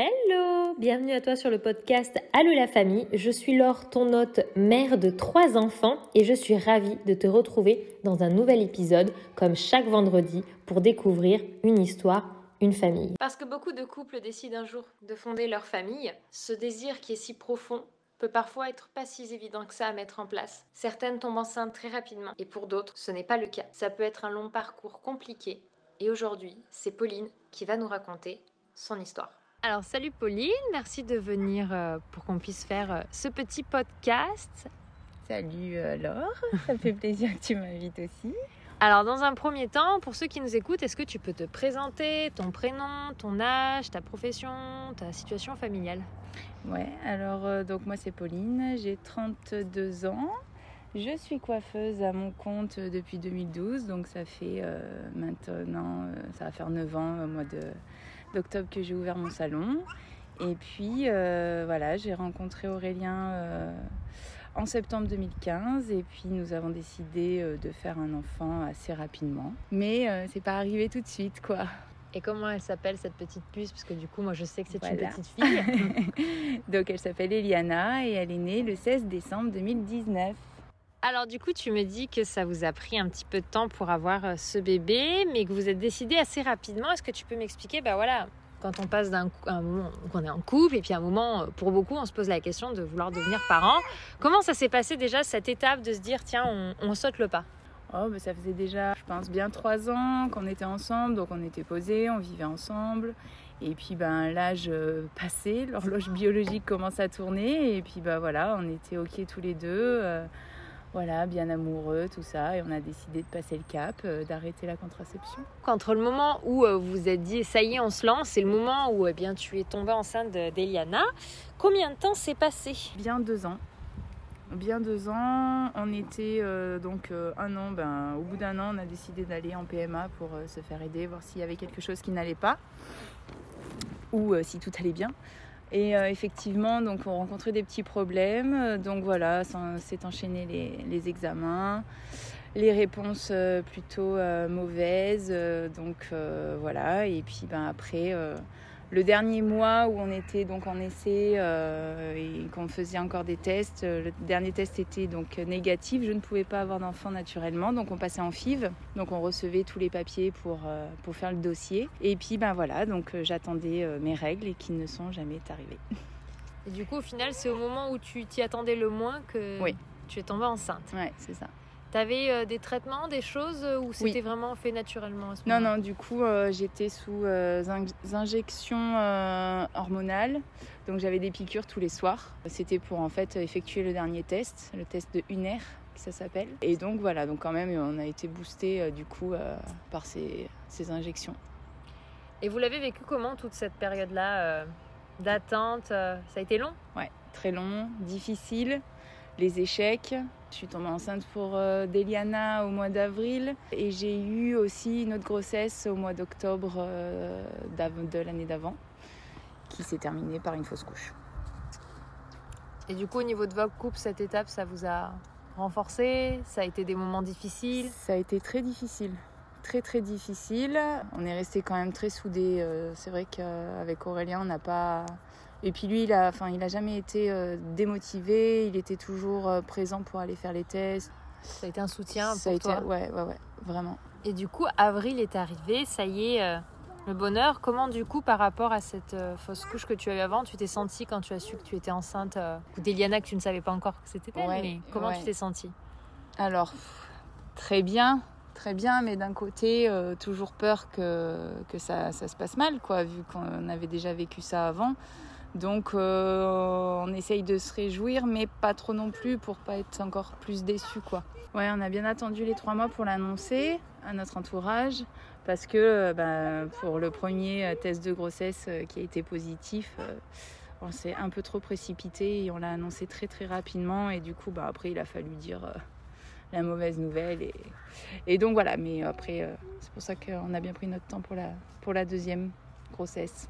Hello Bienvenue à toi sur le podcast Allô la famille. Je suis Laure, ton hôte, mère de trois enfants et je suis ravie de te retrouver dans un nouvel épisode comme chaque vendredi pour découvrir une histoire, une famille. Parce que beaucoup de couples décident un jour de fonder leur famille, ce désir qui est si profond peut parfois être pas si évident que ça à mettre en place. Certaines tombent enceintes très rapidement et pour d'autres, ce n'est pas le cas. Ça peut être un long parcours compliqué et aujourd'hui, c'est Pauline qui va nous raconter son histoire. Alors salut Pauline, merci de venir euh, pour qu'on puisse faire euh, ce petit podcast. Salut euh, Laure, ça fait plaisir que tu m'invites aussi. Alors dans un premier temps, pour ceux qui nous écoutent, est-ce que tu peux te présenter ton prénom, ton âge, ta profession, ta situation familiale? Ouais, alors donc moi c'est Pauline, j'ai 32 ans. Je suis coiffeuse à mon compte depuis 2012, donc ça fait maintenant, ça va faire 9 ans au mois de d'octobre que j'ai ouvert mon salon. Et puis euh, voilà, j'ai rencontré Aurélien euh, en septembre 2015 et puis nous avons décidé euh, de faire un enfant assez rapidement. Mais c'est pas arrivé tout de suite quoi. Et comment elle s'appelle cette petite puce? Parce que du coup, moi je sais que c'est une petite fille. Donc elle s'appelle Eliana et elle est née le 16 décembre 2019. Alors du coup, tu me dis que ça vous a pris un petit peu de temps pour avoir euh, ce bébé, mais que vous êtes décidé assez rapidement. Est-ce que tu peux m'expliquer, bah voilà, quand on passe d'un moment qu'on est en couple et puis un moment, euh, pour beaucoup, on se pose la question de vouloir devenir parent. Comment ça s'est passé déjà cette étape de se dire tiens, on, saute le pas? Oh, bah ça faisait déjà, je pense, bien trois ans qu'on était ensemble, donc on était posés, on vivait ensemble. Et puis ben l'âge euh, passé, l'horloge biologique commence à tourner et puis bah voilà, on était ok tous les deux voilà, bien amoureux, tout ça, et on a décidé de passer le cap, euh, d'arrêter la contraception. Entre le moment où euh, vous vous êtes dit ça y est, on se lance, et le moment où eh bien tu es tombée enceinte d'Eliana, combien de temps s'est passé? Bien deux ans. Bien deux ans, on était euh, donc un an, ben, au bout d'un an, on a décidé d'aller en PMA pour se faire aider, voir s'il y avait quelque chose qui n'allait pas, ou si tout allait bien. Et euh, effectivement, donc on rencontrait des petits problèmes. Donc voilà, s'est enchaîné les, examens, les réponses euh, plutôt euh, mauvaises. donc voilà, et puis ben, après le dernier mois où on était donc en essai euh, et qu'on faisait encore des tests, euh, le dernier test était donc négatif. Je ne pouvais pas avoir d'enfant naturellement, donc on passait en FIV. Donc on recevait tous les papiers pour, euh, pour faire le dossier. Et puis ben voilà, donc j'attendais mes règles et qui ne sont jamais arrivées. Et du coup, au final, c'est au moment où tu t'y attendais le moins que tu es tombée enceinte. Ouais, c'est ça. T'avais euh, des traitements, des choses euh, ou c'était vraiment fait naturellement à ce Non, non, du coup, euh, j'étais sous injection hormonale. Donc j'avais des piqûres tous les soirs. C'était pour en fait effectuer le dernier test, le test de UNER, ça s'appelle. Et donc voilà, donc quand même, on a été boosté du coup par ces, ces, injections. Et vous l'avez vécu comment toute cette période-là d'attente Ça a été long? Ouais, très long, difficile les échecs. Je suis tombée enceinte pour euh, Deliana au mois d'avril et j'ai eu aussi une autre grossesse au mois d'octobre euh, de l'année d'avant qui s'est terminée par une fausse couche. Et du coup, au niveau de votre couple, cette étape, ça vous a renforcé? Ça a été des moments difficiles? Ça a été très difficile. Très très difficile. On est resté quand même très soudés. Euh, c'est vrai qu'avec Aurélien, on n'a pas et puis lui, il a, enfin, il a jamais été euh, démotivé. Il était toujours euh, présent pour aller faire les tests. Ça a été un soutien ça pour a été, toi. Ouais, ouais, ouais, vraiment. Et du coup, avril est arrivé. Ça y est, euh, le bonheur. Comment du coup, par rapport à cette fausse couche que tu avais avant, tu t'es sentie quand tu as su que tu étais enceinte ou d'Eliana que tu ne savais pas encore que c'était elle. mais comment tu t'es sentie? Alors, très bien très bien, mais d'un côté, toujours peur que, que ça, ça, se passe mal, quoi, vu qu'on avait déjà vécu ça avant. Donc euh, on essaye de se réjouir, mais pas trop non plus pour pas être encore plus déçu quoi. Ouais, on a bien attendu les trois mois pour l'annoncer à notre entourage parce que euh, bah, pour le premier euh, test de grossesse qui a été positif, on s'est un peu trop précipité et on l'a annoncé très très rapidement et du coup bah, après il a fallu dire la mauvaise nouvelle et, donc voilà. Mais après c'est pour ça qu'on a bien pris notre temps pour la deuxième grossesse.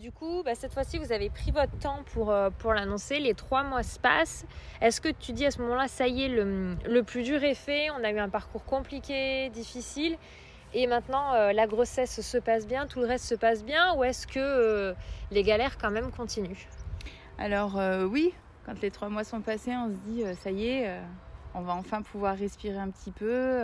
Du coup, bah, cette fois-ci, vous avez pris votre temps pour, euh, pour l'annoncer. Les trois mois se passent. Est-ce que tu dis à ce moment-là, ça y est, le, le, plus dur est fait On a eu un parcours compliqué, difficile. Et maintenant, euh, la grossesse se passe bien, tout le reste se passe bien, ou est-ce que euh, les galères quand même continuent? Alors oui, quand les trois mois sont passés, on se dit ça y est, on va enfin pouvoir respirer un petit peu.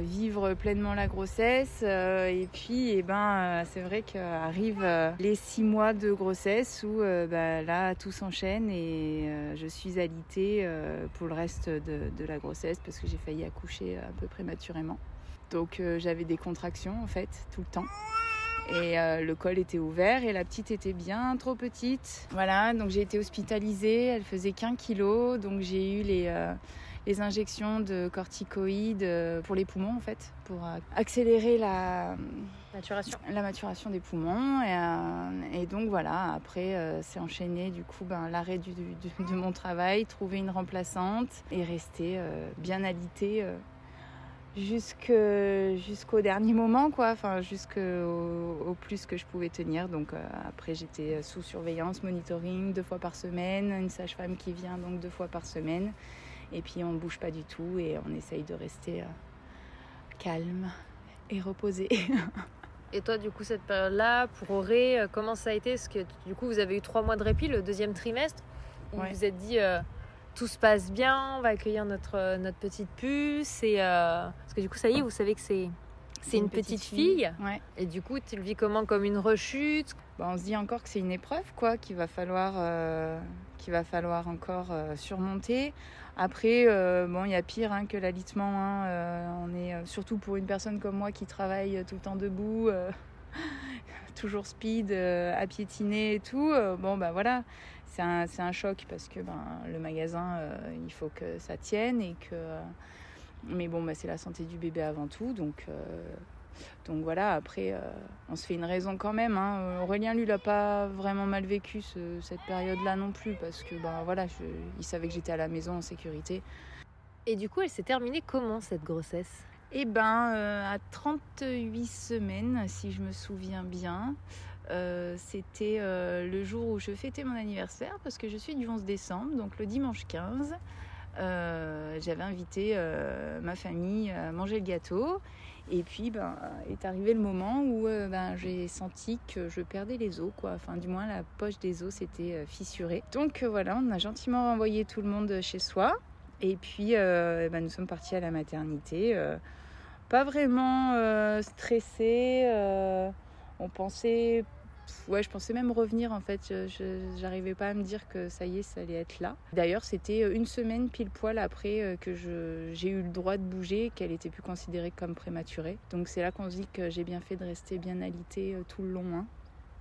Vivre pleinement la grossesse et puis eh ben c'est vrai qu'arrivent les six mois de grossesse où bah, là tout s'enchaîne et je suis alitée pour le reste de, de, la grossesse parce que j'ai failli accoucher un peu prématurément donc euh, j'avais des contractions en fait tout le temps. Et euh, le col était ouvert et la petite était bien trop petite. Voilà, donc j'ai été hospitalisée, elle faisait qu'un kilo, donc j'ai eu les, euh, les injections de corticoïdes pour les poumons en fait, pour accélérer la maturation, la maturation des poumons. Et, donc voilà, après c'est enchaîné du coup ben, l'arrêt du, de mon travail, trouver une remplaçante et rester bien alitée jusqu'au dernier moment quoi. Enfin jusqu'au au plus que je pouvais tenir. Donc euh, après j'étais sous surveillance monitoring deux fois par semaine une sage-femme qui vient donc deux fois par semaine et puis on bouge pas du tout et on essaye de rester euh, calme et reposé. Et toi du coup cette période là pour Auré euh, comment ça a été? Parce que du coup vous avez eu trois mois de répit le deuxième trimestre. Où vous vous êtes dit tout se passe bien, on va accueillir notre, notre petite puce. Et, euh, parce que du coup, ça y est, vous savez que c'est, c'est une, petite, fille. Et du coup, tu le vis comment? Comme une rechute? Bah, On se dit encore que c'est une épreuve, quoi, qu'il va falloir, euh, qu'il va falloir encore euh, surmonter. Après, bon, il y a pire hein, que l'alitement. Hein, est surtout pour une personne comme moi qui travaille tout le temps debout. toujours speed, à piétiner et tout. bon, bah voilà, c'est un, choc parce que ben, le magasin, euh, il faut que ça tienne et que. mais bon, bah, c'est la santé du bébé avant tout, donc. Euh, donc voilà, après, euh, on se fait une raison quand même. Hein. Aurélien, lui, l'a pas vraiment mal vécu cette période-là non plus, parce que ben, voilà, il savait que j'étais à la maison en sécurité. Et du coup, elle s'est terminée comment cette grossesse? Eh ben, à 38 semaines, si je me souviens bien. Euh, c'était euh, le jour où je fêtais mon anniversaire parce que je suis du 11 décembre, donc le dimanche 15. Euh, j'avais invité ma famille à manger le gâteau. Et puis, ben, est arrivé le moment où ben, j'ai senti que je perdais les os, quoi. Enfin, du moins, la poche des os s'était fissurée. Donc voilà, on a gentiment renvoyé tout le monde chez soi. Et puis, ben, nous sommes partis à la maternité. pas vraiment stressés on pensait ouais je pensais même revenir en fait. Je j'arrivais pas à me dire que ça y est ça allait être là. D'ailleurs c'était une semaine pile poil après euh, que j'ai eu le droit de bouger qu'elle était plus considérée comme prématurée. Donc c'est là qu'on se dit que j'ai bien fait de rester bien alitée euh, tout le long hein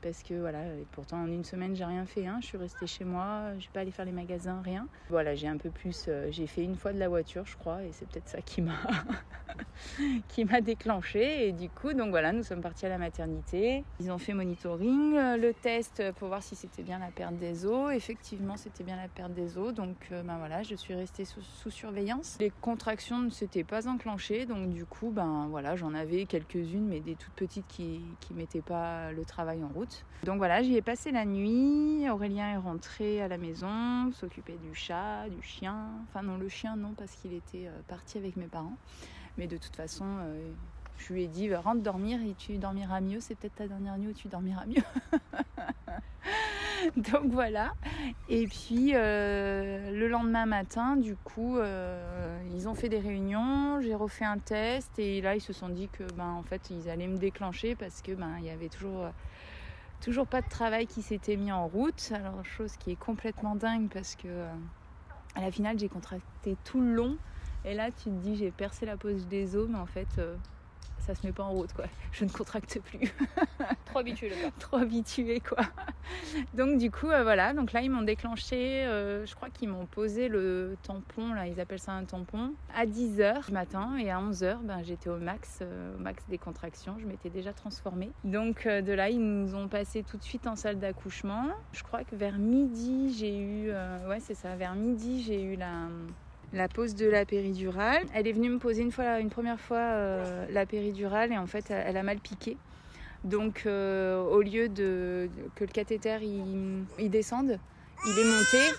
parce que voilà, et pourtant en une semaine j'ai rien fait, hein. je suis restée chez moi, je suis pas allée faire les magasins, rien. Voilà, j'ai un peu plus, euh, j'ai fait une fois de la voiture je crois, et c'est peut-être ça qui m'a qui m'a déclenché. Et du coup, donc voilà, nous sommes partis à la maternité. Ils ont fait monitoring, euh, le test pour voir si c'était bien la perte des os. Effectivement, c'était bien la perte des os, donc euh, ben voilà, je suis restée sous, surveillance. Les contractions ne s'étaient pas enclenchées, donc du coup, ben voilà, j'en avais quelques-unes, mais des toutes petites qui qui mettaient pas le travail en route. Donc voilà, j'y ai passé la nuit. Aurélien est rentré à la maison, s'occuper du chat, du chien. Enfin non, le chien non, parce qu'il était euh, parti avec mes parents. Mais de toute façon, euh, je lui ai dit, rentre dormir et tu dormiras mieux. C'est peut-être ta dernière nuit où tu dormiras mieux. Donc voilà. Et puis euh, le lendemain matin, du coup, ils ont fait des réunions. J'ai refait un test et là ils se sont dit que ben en fait ils allaient me déclencher parce que ben il y avait toujours Toujours pas de travail qui s'était mis en route. Alors, chose qui est complètement dingue parce que euh, à la finale, j'ai contracté tout le long. Et là, tu te dis, j'ai percé la pose des os, mais en fait, euh, ça se met pas en route quoi. Je ne contracte plus. Trop habitué le Trop habitué quoi. Donc du coup euh, voilà, donc là ils m'ont déclenché, euh, je crois qu'ils m'ont posé le tampon, là ils appellent ça un tampon, à 10h du matin et à 11h ben, j'étais au max, euh, au max des contractions, je m'étais déjà transformée. Donc de là ils nous ont passé tout de suite en salle d'accouchement. Je crois que vers midi j'ai eu, ouais c'est ça, vers midi j'ai eu la la pose de la péridurale. Elle est venue me poser une fois, une première fois euh, la péridurale et en fait elle, a mal piqué. Donc euh, au lieu de, que le cathéter il, descende, il est monté.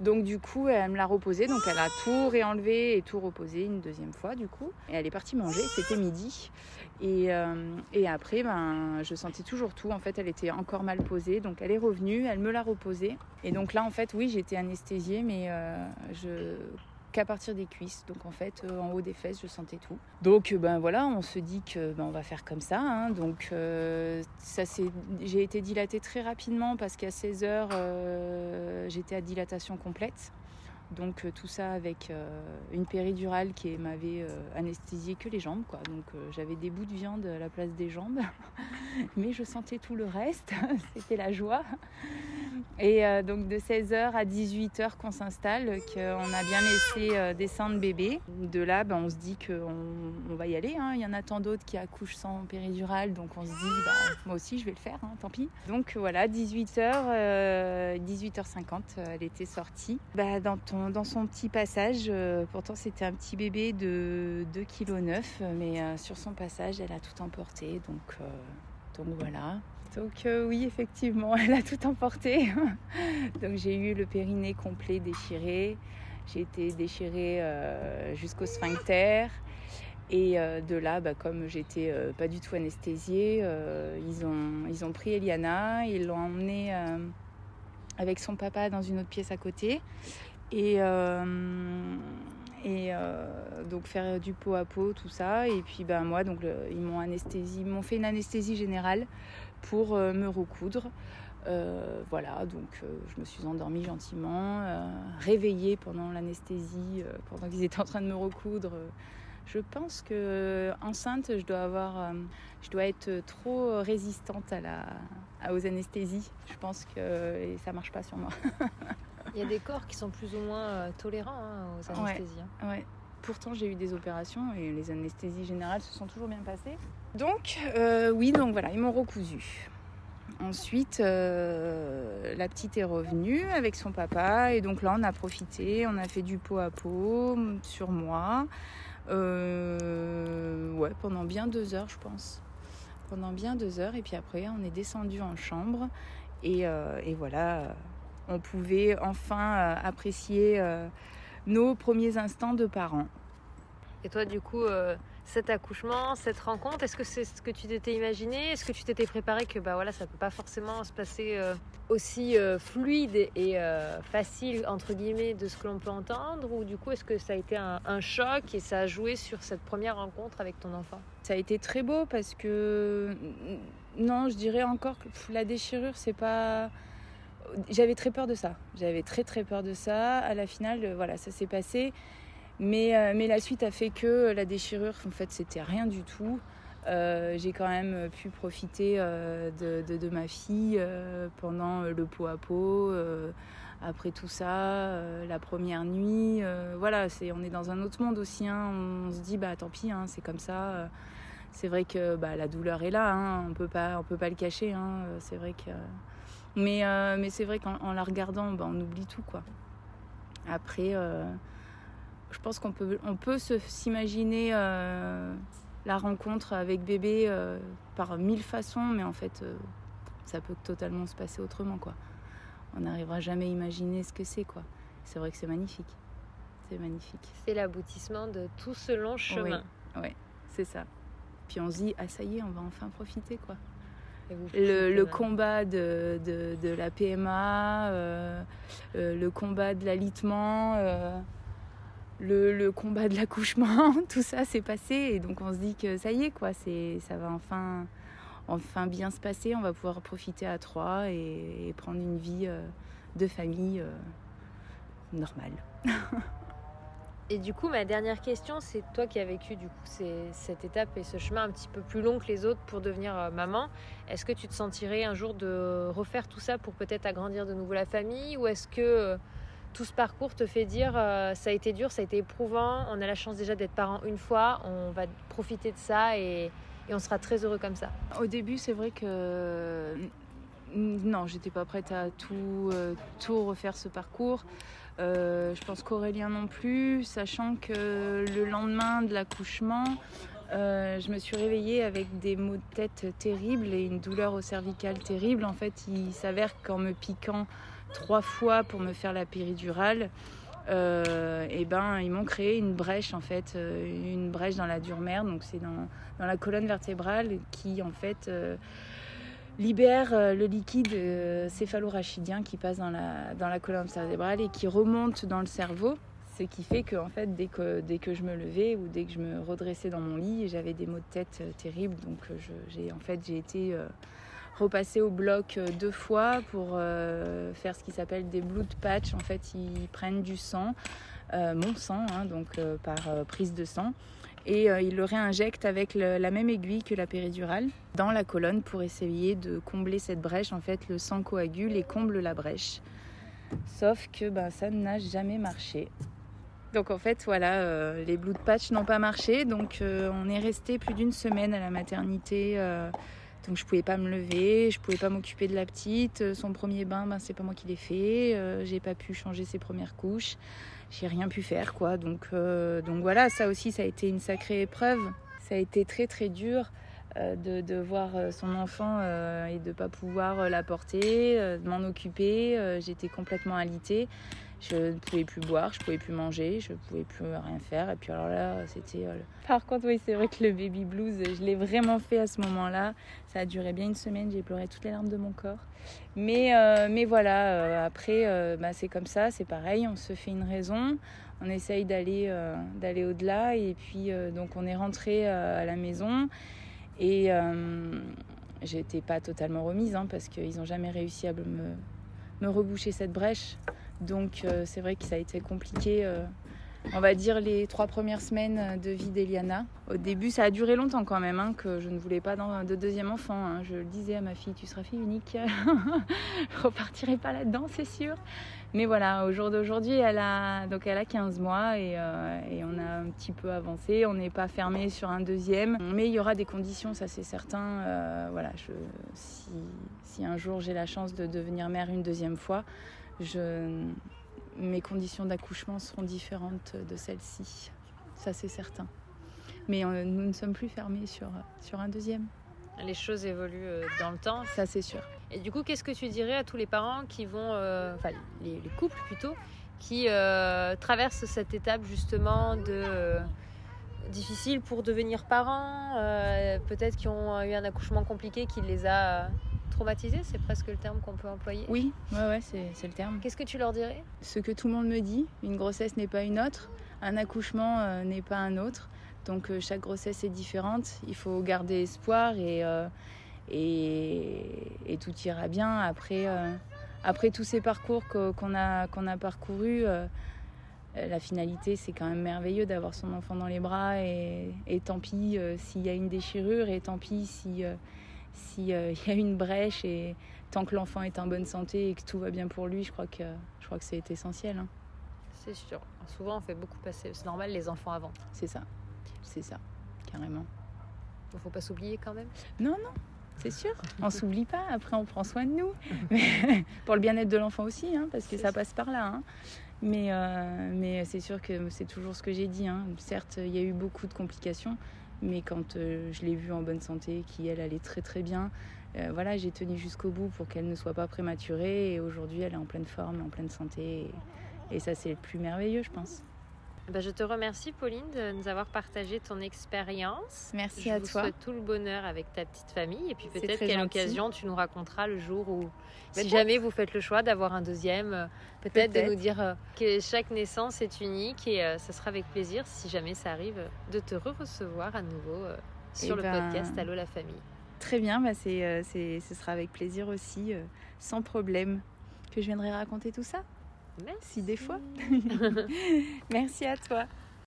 Donc du coup, elle me l'a reposé. Donc elle a tout réenlevé et tout reposé une deuxième fois du coup. Et elle est partie manger. C'était midi. Et, euh, et, après, ben, je sentais toujours tout. En fait, elle était encore mal posée. Donc elle est revenue, elle me l'a reposée. Et donc là, en fait, oui, j'étais anesthésiée, mais je qu'à partir des cuisses. Donc en fait, euh, en haut des fesses, je sentais tout. Donc ben voilà, on se dit que ben, on va faire comme ça. Hein. Donc ça c'est, j'ai été dilatée très rapidement parce qu'à 16 heures, j'étais à dilatation complète. Donc euh, tout ça avec euh, une péridurale qui m'avait euh, anesthésié que les jambes. Quoi. Donc j'avais des bouts de viande à la place des jambes. Mais je sentais tout le reste. C'était la joie. Et donc de 16h à 18h qu'on s'installe, qu'on a bien laissé descendre bébé. De là, ben, on se dit qu'on on va y aller. Hein. Il y en a tant d'autres qui accouchent sans péridurale. Donc on se dit, bah, moi aussi je vais le faire, hein, tant pis. Donc voilà, 18h, 18h50, elle était sortie. Bah, dans dans son petit passage. Euh, pourtant, c'était un petit bébé de 2,9 kg, mais euh, sur son passage, elle a tout emporté. Donc, euh, donc voilà. Donc oui, effectivement, elle a tout emporté. donc j'ai eu le périnée complet déchiré. J'ai été déchirée jusqu'au sphincter. Et de là, bah, comme j'étais pas du tout anesthésiée, ils, ont, ils ont pris Eliana, ils l'ont emmenée avec son papa dans une autre pièce à côté. Et, euh, euh, donc faire du pot à pot, tout ça. Et puis ben, moi, donc, ils m'ont anesthésie, m'ont fait une anesthésie générale pour euh, me recoudre. voilà, donc je me suis endormie gentiment, réveillée pendant l'anesthésie, pendant qu'ils étaient en train de me recoudre. Je pense que enceinte, je dois avoir, je dois être trop résistante à la, aux anesthésies. Je pense que et ça marche pas sur moi. Il y a des corps qui sont plus ou moins euh, tolérants hein, aux anesthésies. Ouais, Pourtant, j'ai eu des opérations et les anesthésies générales se sont toujours bien passées. Donc, euh, oui, donc voilà, ils m'ont recousu. Ensuite, euh, la petite est revenue avec son papa et donc là, on a profité, on a fait du pot à pot sur moi. ouais, pendant bien deux heures, je pense. Pendant bien deux heures et puis après, on est descendu en chambre et, et voilà on pouvait enfin euh, apprécier euh, nos premiers instants de parents. Et toi, du coup, euh, cet accouchement, cette rencontre, est-ce que c'est ce que tu t'étais imaginé? Est-ce que tu t'étais préparé que bah voilà, ça peut pas forcément se passer aussi fluide et facile entre guillemets de ce que l'on peut entendre? Ou du coup, est-ce que ça a été un, un, choc et ça a joué sur cette première rencontre avec ton enfant? Ça a été très beau parce que non, je dirais encore que la déchirure, c'est pas j'avais très peur de ça. J'avais très très peur de ça. À la finale, euh, voilà, ça s'est passé. Mais, euh, mais la suite a fait que la déchirure, en fait, c'était rien du tout. Euh, j'ai quand même pu profiter de, de, ma fille pendant le pot à pot. après tout ça, la première nuit, voilà, c'est, on est dans un autre monde aussi. Hein. On, se dit, bah tant pis, hein, c'est comme ça. C'est vrai que bah, la douleur est là, hein. on peut pas, on peut pas le cacher. Hein. c'est vrai que mais, euh, mais c'est vrai qu'en la regardant, bah, on oublie tout, quoi. Après, euh, je pense qu'on peut, on peut s'imaginer euh, la rencontre avec bébé par mille façons, mais en fait, ça peut totalement se passer autrement, quoi. On n'arrivera jamais à imaginer ce que c'est, quoi. C'est vrai que c'est magnifique. C'est magnifique. C'est l'aboutissement de tout ce long chemin. Oui, ouais, c'est ça. Puis on se dit, ah ça y est, on va enfin profiter, quoi le, combat de, de, la PMA, euh, euh, le combat de l'alitement, euh, le, le, combat de l'accouchement, tout ça s'est passé et donc on se dit que ça y est quoi, c'est ça va enfin enfin bien se passer, on va pouvoir profiter à trois et, et prendre une vie de famille normale. Et du coup, ma dernière question, c'est toi qui as vécu du coup cette étape et ce chemin un petit peu plus long que les autres pour devenir euh, maman. Est-ce que tu te sentirais un jour de refaire tout ça pour peut-être agrandir de nouveau la famille ou est-ce que euh, tout ce parcours te fait dire euh, ça a été dur, ça a été éprouvant, on a la chance déjà d'être parents une fois, on va profiter de ça et, on sera très heureux comme ça? Au début, c'est vrai que non, j'étais pas prête à tout refaire ce parcours. Euh, je pense qu'Aurélien non plus, sachant que le lendemain de l'accouchement, euh, je me suis réveillée avec des maux de tête terribles et une douleur au cervical terrible. En fait, il s'avère qu'en me piquant trois fois pour me faire la péridurale, euh, et ben ils m'ont créé une brèche en fait, une brèche dans la dure mère, donc c'est dans, la colonne vertébrale qui en fait libère le liquide céphalorachidien qui passe dans la, colonne vertébrale et qui remonte dans le cerveau. Ce qui fait que en fait, dès que, je me levais ou dès que je me redressais dans mon lit, j'avais des maux de tête euh, terribles. Donc euh, j'ai été euh, repassée au bloc deux fois pour faire ce qui s'appelle des blood patch. En fait, ils prennent du sang, mon sang, hein, donc par prise de sang, et ils le réinjectent avec la même aiguille que la péridurale dans la colonne pour essayer de combler cette brèche. En fait, le sang coagule et comble la brèche. Sauf que ben, ça n'a jamais marché. Donc en fait, voilà, euh, les blood patch n'ont pas marché. Donc euh, on est resté plus d'une semaine à la maternité. Euh, donc je pouvais pas me lever, je pouvais pas m'occuper de la petite. Son premier bain, ben, c'est pas moi qui l'ai fait. j'ai pas pu changer ses premières couches. J'ai rien pu faire, quoi. Donc, donc voilà, ça aussi, ça a été une sacrée épreuve. Ça a été très très dur. De, de, voir son enfant et de ne pas pouvoir la porter, de m'en occuper. J'étais complètement alitée. Je ne pouvais plus boire, je ne pouvais plus manger, je ne pouvais plus rien faire. Et puis alors là, c'était... Euh, Par contre, oui, c'est vrai que le baby blues, je l'ai vraiment fait à ce moment-là. Ça a duré bien une semaine, j'ai pleuré toutes les larmes de mon corps. Mais, euh, mais voilà, euh, après, bah, c'est comme ça, c'est pareil, on se fait une raison, on essaye d'aller d'aller au-delà. Et puis, donc, on est rentré à la maison. Et j'étais pas totalement remise, hein, parce qu'ils n'ont jamais réussi à me, me reboucher cette brèche. Donc euh, c'est vrai que ça a été compliqué, euh, on va dire, les trois premières semaines de vie d'Eliana. Au début, ça a duré longtemps quand même, hein, que je ne voulais pas de deuxième enfant. Hein. Je le disais à ma fille, tu seras fille unique, je repartirai pas là-dedans, c'est sûr. Mais voilà, au jour d'aujourd'hui, elle a, donc elle a 15 mois euh, et, on a un petit peu avancé. On n'est pas fermé sur un deuxième, mais il y aura des conditions, ça c'est certain. voilà, si, si, un jour j'ai la chance de devenir mère une deuxième fois, je, mes conditions d'accouchement seront différentes de celles-ci. Ça, c'est certain. Mais euh, nous ne sommes plus fermés sur, sur un deuxième. Les choses évoluent euh, dans le temps. Ça, c'est sûr. Et du coup, qu'est-ce que tu dirais à tous les parents qui vont, euh, enfin les, couples plutôt, qui traversent cette étape justement de difficile pour devenir parents, peut-être qui ont eu un accouchement compliqué qui les a traumatisés, c'est presque le terme qu'on peut employer. Oui, ouais, ouais, c'est le terme. Qu'est-ce que tu leur dirais? Ce que tout le monde me dit, une grossesse n'est pas une autre, un accouchement euh, n'est pas un autre. Donc euh, chaque grossesse est différente, il faut garder espoir et, euh, et, tout ira bien. Après, après tous ces parcours qu'on a, qu'on a parcourus, la finalité, c'est quand même merveilleux d'avoir son enfant dans les bras et, et tant pis s'il y a une déchirure et tant pis si s'il euh, y a une brèche et tant que l'enfant est en bonne santé et que tout va bien pour lui, je crois que, je crois que c'est essentiel. Hein. C'est sûr. Souvent, on fait beaucoup passer. C'est normal, les enfants avant. C'est ça. C'est ça, carrément. Il faut pas s'oublier quand même Non, non, c'est sûr. On s'oublie pas. Après, on prend soin de nous. pour le bien-être de l'enfant aussi, hein, parce que ça, passe par là. Hein. Mais, euh, mais c'est sûr que c'est toujours ce que j'ai dit. Certes, il y a eu beaucoup de complications, mais quand euh, je l'ai vue en bonne santé, qui elle allait très très bien, euh, voilà, j'ai tenu jusqu'au bout pour qu'elle ne soit pas prématurée et aujourd'hui elle est en pleine forme, en pleine santé et ça c'est le plus merveilleux je pense. Bah, je te remercie, Pauline, de nous avoir partagé ton expérience. Merci à toi. Je souhaite tout le bonheur avec ta petite famille. Et puis peut-être qu'à l'occasion, tu nous raconteras le jour où, si jamais vous faites le choix d'avoir un deuxième, euh, peut-être de nous dire euh, que chaque naissance est unique. Et euh, ça sera avec plaisir, si jamais ça arrive, de te re-recevoir à nouveau sur eh le ben, podcast Allô la famille. Très bien, bah c'est, ce sera avec plaisir aussi, sans problème, que je viendrai raconter tout ça. Merci. Si des fois. Merci à toi.